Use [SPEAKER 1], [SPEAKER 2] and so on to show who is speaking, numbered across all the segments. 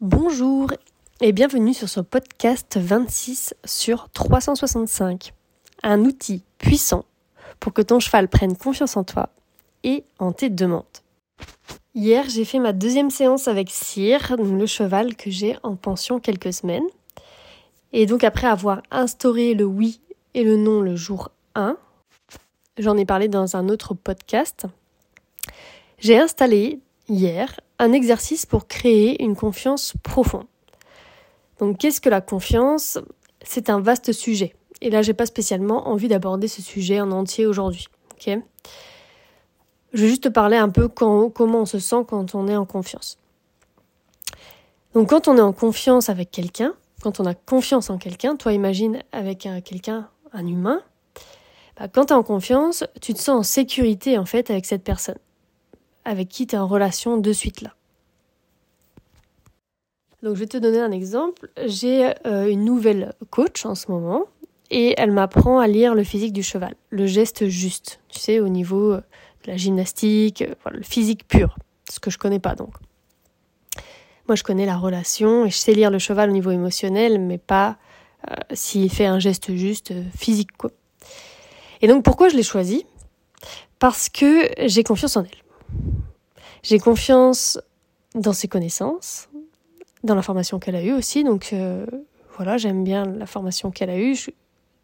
[SPEAKER 1] Bonjour et bienvenue sur ce podcast 26 sur 365. Un outil puissant pour que ton cheval prenne confiance en toi et en tes demandes. Hier, j'ai fait ma deuxième séance avec Cyr, le cheval que j'ai en pension quelques semaines. Et donc après avoir instauré le oui et le non le jour 1, j'en ai parlé dans un autre podcast, j'ai installé hier un exercice pour créer une confiance profonde. Donc qu'est-ce que la confiance? C'est un vaste sujet. Et là, j'ai pas spécialement envie d'aborder ce sujet en entier aujourd'hui. Ok? Je vais juste te parler un peu comment on se sent quand on est en confiance. Donc quand on est en confiance avec quelqu'un, quand on a confiance en quelqu'un, toi imagine avec quelqu'un, un humain, bah, quand tu es en confiance, tu te sens en sécurité en fait avec cette personne, avec qui tu es en relation de suite là. Donc je vais te donner un exemple. J'ai euh, une nouvelle coach en ce moment et elle m'apprend à lire le physique du cheval, le geste juste, tu sais, au niveau euh, de la gymnastique, euh, le physique pur, ce que je connais pas donc. Moi je connais la relation et je sais lire le cheval au niveau émotionnel, mais pas s'il fait un geste juste physique quoi. Et donc pourquoi je l'ai choisi? Parce que j'ai confiance en elle. J'ai confiance dans ses connaissances, dans la formation qu'elle a eue aussi. Donc euh, voilà, j'aime bien la formation qu'elle a eue,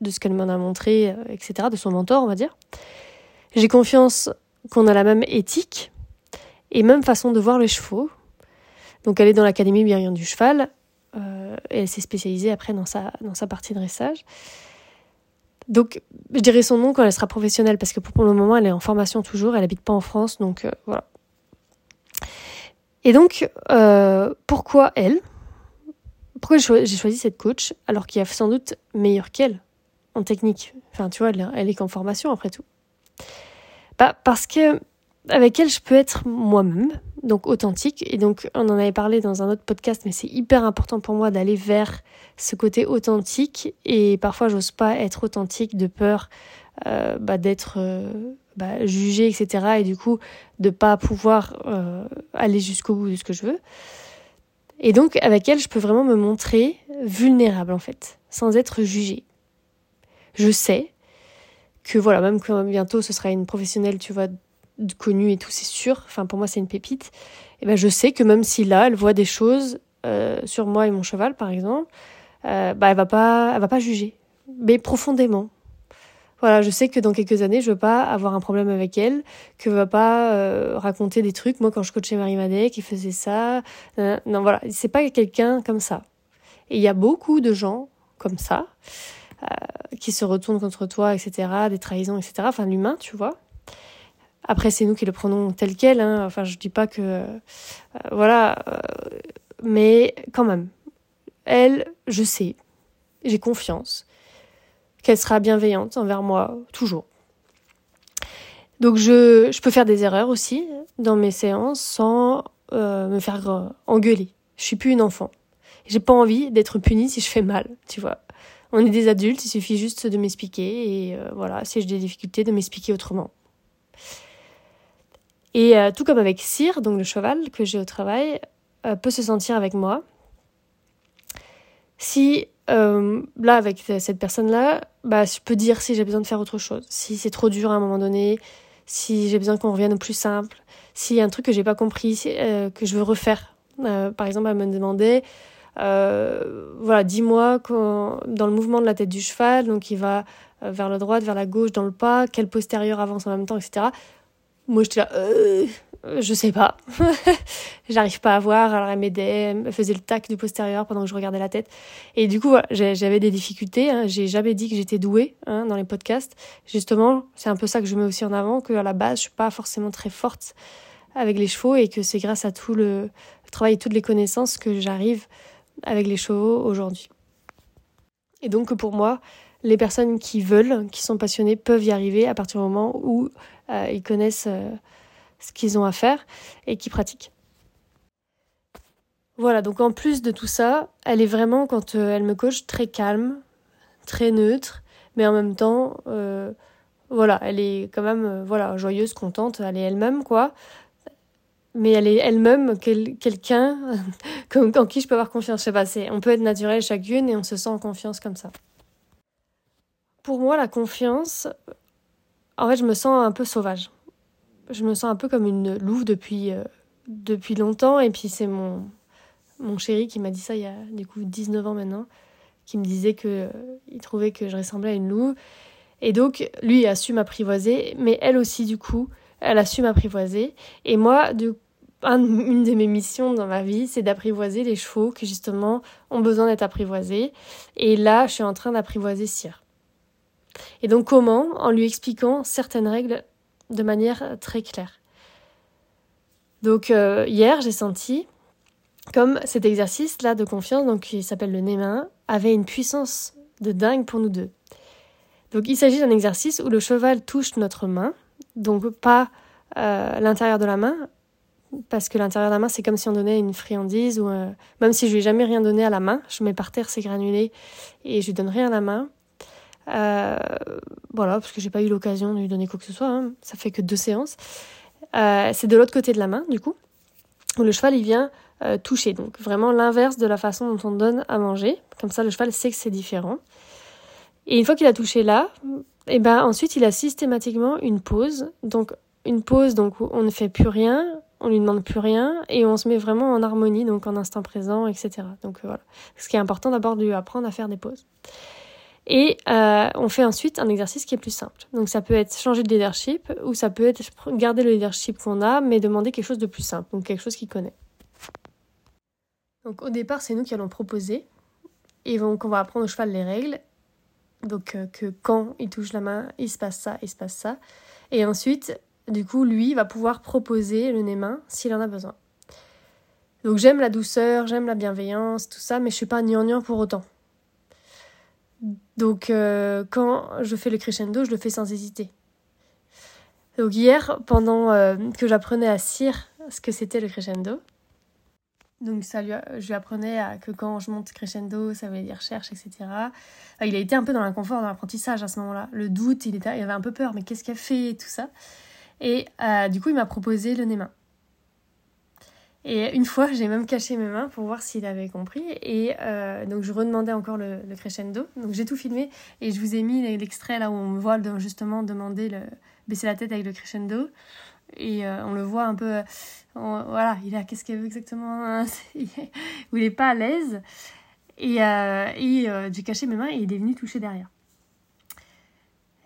[SPEAKER 1] de ce qu'elle m'en a montré, euh, etc., de son mentor, on va dire. J'ai confiance qu'on a la même éthique et même façon de voir les chevaux. Donc elle est dans l'académie Myriam du cheval euh, et elle s'est spécialisée après dans sa, dans sa partie dressage. Donc je dirais son nom quand elle sera professionnelle parce que pour le moment elle est en formation toujours, elle habite pas en France, donc voilà. Et donc, euh, pourquoi elle? Pourquoi j'ai choisi cette coach alors qu'il y a sans doute meilleur qu'elle en technique? Enfin, tu vois, elle, est qu'en formation après tout. Bah, parce que avec elle, je peux être moi-même, donc authentique. Et donc, on en avait parlé dans un autre podcast, mais c'est hyper important pour moi d'aller vers ce côté authentique. Et parfois, j'ose pas être authentique de peur euh, bah, d'être euh, bah, jugée, etc. Et du coup, de pas pouvoir euh, aller jusqu'au bout de ce que je veux. Et donc, avec elle, je peux vraiment me montrer vulnérable, en fait, sans être jugée. Je sais que, voilà, même quand bientôt ce sera une professionnelle, tu vois, connue et tout, c'est sûr. Enfin, pour moi, c'est une pépite. Et ben, je sais que même si là, elle voit des choses euh, sur moi et mon cheval, par exemple, euh, bah, elle va pas, va pas juger, mais profondément. Voilà, je sais que dans quelques années, je veux pas avoir un problème avec elle, que va pas euh, raconter des trucs. Moi, quand je coachais Marie Madet, qui faisait ça, euh, non, voilà, c'est pas quelqu'un comme ça. Et il y a beaucoup de gens comme ça euh, qui se retournent contre toi, etc., des trahisons, etc. Enfin, l'humain, tu vois. Après, c'est nous qui le prenons tel quel. Hein. Enfin, je dis pas que, voilà, mais quand même, elle, je sais, j'ai confiance qu'elle sera bienveillante envers moi toujours. Donc je, je, peux faire des erreurs aussi dans mes séances sans euh, me faire euh, engueuler. Je suis plus une enfant. J'ai pas envie d'être punie si je fais mal, tu vois. On est des adultes, il suffit juste de m'expliquer et euh, voilà, si j'ai des difficultés, de m'expliquer autrement. Et tout comme avec Cyr, donc le cheval que j'ai au travail, peut se sentir avec moi. Si euh, là, avec cette personne-là, bah, je peux dire si j'ai besoin de faire autre chose, si c'est trop dur à un moment donné, si j'ai besoin qu'on revienne au plus simple, s'il y a un truc que j'ai pas compris, euh, que je veux refaire. Euh, par exemple, elle me demandait, voilà, dis-moi dans le mouvement de la tête du cheval, donc il va vers la droite, vers la gauche, dans le pas, quel postérieur avance en même temps, etc. Moi, j'étais là, je sais pas. J'arrive pas à voir. Alors elle m'aidait, elle faisait le tac du postérieur pendant que je regardais la tête. Et du coup, j'avais des difficultés. Hein. J'ai jamais dit que j'étais douée hein, dans les podcasts. Justement, c'est un peu ça que je mets aussi en avant, que à la base, je suis pas forcément très forte avec les chevaux et que c'est grâce à tout le, le travail et toutes les connaissances que j'arrive avec les chevaux aujourd'hui. Et donc pour moi, les personnes qui veulent, qui sont passionnées, peuvent y arriver à partir du moment où euh, ils connaissent euh, ce qu'ils ont à faire et qui pratiquent. Voilà, donc en plus de tout ça, elle est vraiment, quand euh, elle me coach, très calme, très neutre, mais en même temps, euh, voilà, elle est quand même euh, voilà, joyeuse, contente, elle est elle-même, quoi. mais elle est elle-même quelqu'un en qui je peux avoir confiance. Je sais pas, c'est, on peut être naturel chacune et on se sent en confiance comme ça. Pour moi, la confiance, en fait, je me sens un peu sauvage. Je me sens un peu comme une louve depuis, euh, depuis longtemps. Et puis, c'est mon, mon chéri qui m'a dit ça il y a du coup 19 ans maintenant, qui me disait que euh, il trouvait que je ressemblais à une louve. Et donc, lui a su m'apprivoiser, mais elle aussi, du coup, elle a su m'apprivoiser. Et moi, une de mes missions dans ma vie, c'est d'apprivoiser les chevaux qui, justement, ont besoin d'être apprivoisés. Et là, je suis en train d'apprivoiser Cyr. Et donc comment? En lui expliquant certaines règles de manière très claire. Donc euh, hier, j'ai senti comme cet exercice-là de confiance, donc qui s'appelle le Némin, avait une puissance de dingue pour nous deux. Donc il s'agit d'un exercice où le cheval touche notre main, donc pas euh, l'intérieur de la main, parce que l'intérieur de la main c'est comme si on donnait une friandise ou euh, même si je lui ai jamais rien donné à la main, je mets par terre ces granulés et je lui donne rien à la main. Euh, voilà, parce que j'ai pas eu l'occasion de lui donner quoi que ce soit. Hein. Ça fait que deux séances. Euh, c'est de l'autre côté de la main, du coup, où le cheval il vient euh, toucher. Donc vraiment l'inverse de la façon dont on donne à manger. Comme ça, le cheval sait que c'est différent. Et une fois qu'il a touché là, et eh ben ensuite il a systématiquement une pause. Donc une pause donc où on ne fait plus rien, on lui demande plus rien et on se met vraiment en harmonie, donc en instant présent, etc. Donc voilà. Ce qui est important d'abord de lui apprendre à faire des pauses. Et euh, on fait ensuite un exercice qui est plus simple. Donc ça peut être changer de leadership ou ça peut être garder le leadership qu'on a mais demander quelque chose de plus simple, donc quelque chose qu'il connaît. Donc au départ, c'est nous qui allons proposer et donc on va apprendre au cheval les règles. Donc euh, que quand il touche la main, il se passe ça, il se passe ça. Et ensuite, du coup, lui va pouvoir proposer le nez-main s'il en a besoin. Donc j'aime la douceur, j'aime la bienveillance, tout ça, mais je suis pas gnangnan pour autant. Donc euh, quand je fais le crescendo, je le fais sans hésiter. Donc hier, pendant euh, que j'apprenais à Cyr ce que c'était le crescendo, donc ça lui, je lui apprenais que quand je monte crescendo, ça veut dire cherche, etc. il a été un peu dans l'inconfort, dans l'apprentissage à ce moment-là. Le doute, il, était, il avait un peu peur, mais qu'est-ce qu'elle fait tout ça. Et euh, du coup, il m'a proposé le nez-main. Et une fois, j'ai même caché mes mains pour voir s'il avait compris. Et euh, donc, je redemandais encore le, crescendo. Donc, j'ai tout filmé et je vous ai mis l'extrait là où on me voit justement demander le baisser la tête avec le crescendo. Et euh, on le voit un peu. voilà, il a qu'est-ce qu'il veut exactement hein, il n'est pas à l'aise. Et, euh, et j'ai caché mes mains et il est venu toucher derrière.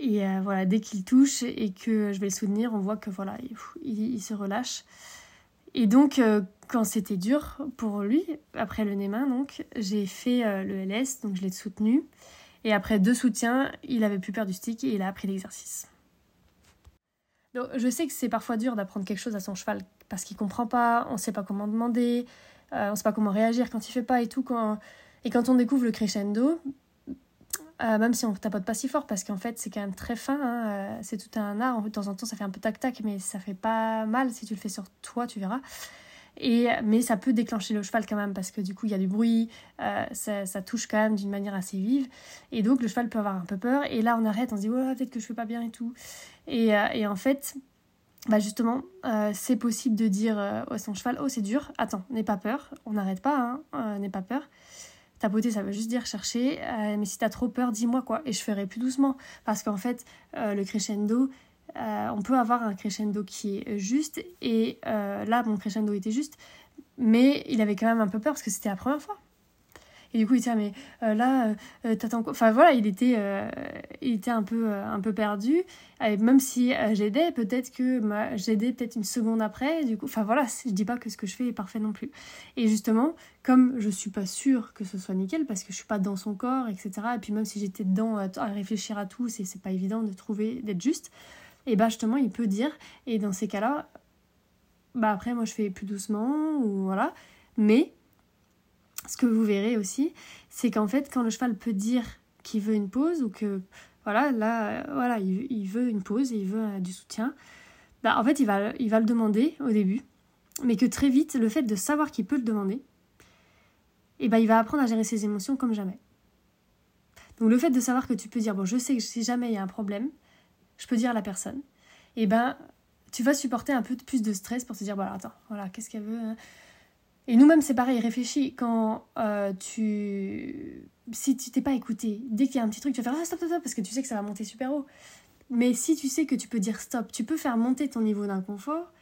[SPEAKER 1] Et voilà, dès qu'il touche et que je vais le soutenir, on voit que voilà, il se relâche. Et donc, euh, quand c'était dur pour lui, après le NEMA, donc, j'ai fait euh, le LS, donc je l'ai soutenu. Et après deux soutiens, il avait plus peur du stick et il a appris l'exercice. Donc, je sais que c'est parfois dur d'apprendre quelque chose à son cheval parce qu'il comprend pas, on sait pas comment demander, euh, on sait pas comment réagir quand il fait pas et tout. Quand... Et quand on découvre le crescendo, euh, même si on tapote pas si fort, parce qu'en fait c'est quand même très fin, hein, euh, c'est tout un art, de temps en temps ça fait un peu tac-tac, mais ça fait pas mal si tu le fais sur toi, tu verras. Et, mais ça peut déclencher le cheval quand même, parce que du coup il y a du bruit, euh, ça, touche quand même d'une manière assez vive, et donc le cheval peut avoir un peu peur, et là on arrête, on se dit, ouais, peut-être que je fais pas bien et tout. Et, et en fait, bah justement, c'est possible de dire à son cheval, oh c'est dur, attends, n'aie pas peur, on n'arrête pas, hein, n'aie pas peur. Tapoter, ça veut juste dire chercher, euh, mais si t'as trop peur, dis-moi quoi, et je ferai plus doucement. Parce qu'en fait, euh, le crescendo, euh, on peut avoir un crescendo qui est juste, et là, mon crescendo était juste, mais il avait quand même un peu peur parce que c'était la première fois. Et du coup, il dit, ah, mais euh, là, euh, t'attends quoi? Enfin voilà, il était, euh, il était un peu, un peu perdu. Et même si j'aidais, peut-être que j'aidais peut-être une seconde après. Du coup, enfin voilà, je dis pas que ce que je fais est parfait non plus. Et justement, comme je suis pas sûre que ce soit nickel parce que je suis pas dans son corps, etc. Et puis même si j'étais dedans à, réfléchir à tout, c'est pas évident de trouver, d'être juste. Et bah justement, il peut dire. Et dans ces cas-là, bah après, moi je fais plus doucement ou voilà. Mais ce que vous verrez aussi, c'est qu'en fait, quand le cheval peut dire qu'il veut une pause ou que voilà, là, voilà, il, veut une pause et il veut euh, du soutien, bah, en fait, il va, il va le demander au début, mais que très vite, le fait de savoir qu'il peut le demander, et eh ben, il va apprendre à gérer ses émotions comme jamais. Donc, le fait de savoir que tu peux dire, bon, je sais que si jamais il y a un problème, je peux dire à la personne, et eh ben, tu vas supporter un peu plus de stress pour te dire, voilà, attends, voilà, qu'est-ce qu'elle veut hein? Et nous-mêmes, c'est pareil, réfléchis quand euh, tu. Si tu t'es pas écouté, dès qu'il y a un petit truc, tu vas faire ah, stop, stop, stop, parce que tu sais que ça va monter super haut. Mais si tu sais que tu peux dire stop, tu peux faire monter ton niveau d'inconfort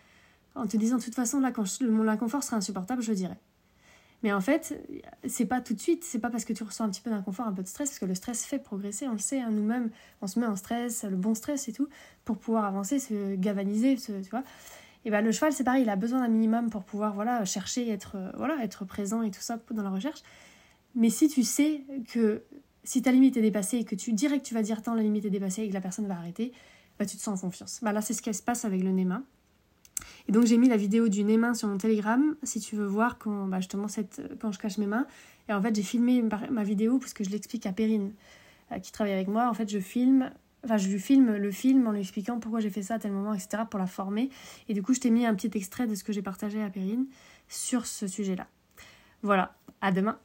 [SPEAKER 1] en te disant de toute façon, là, quand mon inconfort sera insupportable, je le dirai. Mais en fait, c'est pas tout de suite, c'est pas parce que tu ressens un petit peu d'inconfort, un peu de stress, parce que le stress fait progresser, on le sait, hein, nous-mêmes, on se met en stress, le bon stress et tout, pour pouvoir avancer, se galvaniser, tu vois. Et ben le cheval, c'est pareil, il a besoin d'un minimum pour pouvoir voilà, chercher, être, euh, voilà, être présent et tout ça dans la recherche. Mais si tu sais que si ta limite est dépassée et que tu dirais que tu vas dire tant la limite est dépassée et que la personne va arrêter, bah, tu te sens en confiance. Bah, là, c'est ce qui se passe avec le Néma. Et donc j'ai mis la vidéo du nez sur mon Telegram si tu veux voir quand, bah, justement quand je cache mes mains. Et en fait j'ai filmé ma, vidéo parce que je l'explique à Perrine euh, qui travaille avec moi. En fait je filme, enfin je lui filme le film en lui expliquant pourquoi j'ai fait ça à tel moment, etc. pour la former. Et du coup je t'ai mis un petit extrait de ce que j'ai partagé à Perrine sur ce sujet-là. Voilà, à demain